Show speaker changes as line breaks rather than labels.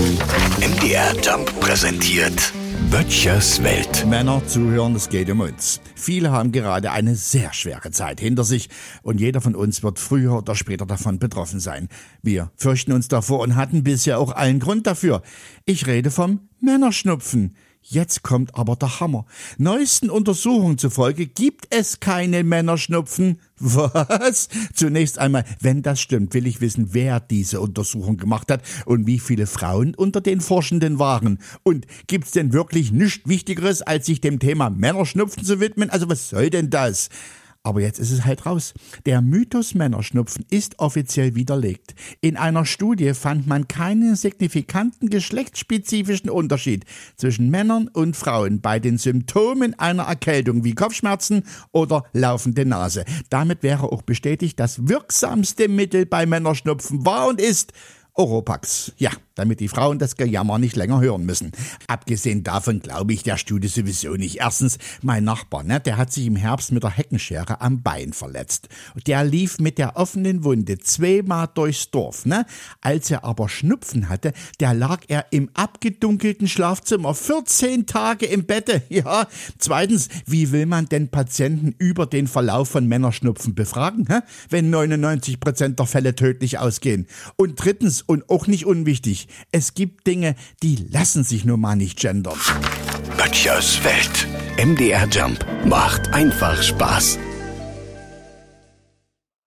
MDR Jump präsentiert Böttchers Welt.
Männer zuhören, es geht um uns. Viele haben gerade eine sehr schwere Zeit hinter sich und jeder von uns wird früher oder später davon betroffen sein. Wir fürchten uns davor und hatten bisher auch allen Grund dafür. Ich rede vom Männerschnupfen. Jetzt kommt aber der Hammer. Neuesten Untersuchungen zufolge gibt es keine Männerschnupfen. Was? Zunächst einmal, wenn das stimmt, will ich wissen, wer diese Untersuchung gemacht hat und wie viele Frauen unter den Forschenden waren. Und gibt's denn wirklich nichts Wichtigeres, als sich dem Thema Männerschnupfen zu widmen? Also was soll denn das? Aber jetzt ist es halt raus. Der Mythos Männerschnupfen ist offiziell widerlegt. In einer Studie fand man keinen signifikanten geschlechtsspezifischen Unterschied zwischen Männern und Frauen bei den Symptomen einer Erkältung wie Kopfschmerzen oder laufende Nase. Damit wäre auch bestätigt, das wirksamste Mittel bei Männerschnupfen war und ist Oropax. Ja, damit die Frauen das Gejammer nicht länger hören müssen. Abgesehen davon glaube ich der Studie sowieso nicht. Erstens, mein Nachbar, ne, der hat sich im Herbst mit der Heckenschere am Bein verletzt. Der lief mit der offenen Wunde zweimal durchs Dorf. Ne? Als er aber Schnupfen hatte, der lag er im abgedunkelten Schlafzimmer 14 Tage im Bette. Ja. Zweitens, wie will man denn Patienten über den Verlauf von Männerschnupfen befragen, hä? wenn 99 Prozent der Fälle tödlich ausgehen? Und drittens, und auch nicht unwichtig, es gibt Dinge, die lassen sich nun mal nicht gendern.
Böttchers Welt. MDR Jump macht einfach Spaß.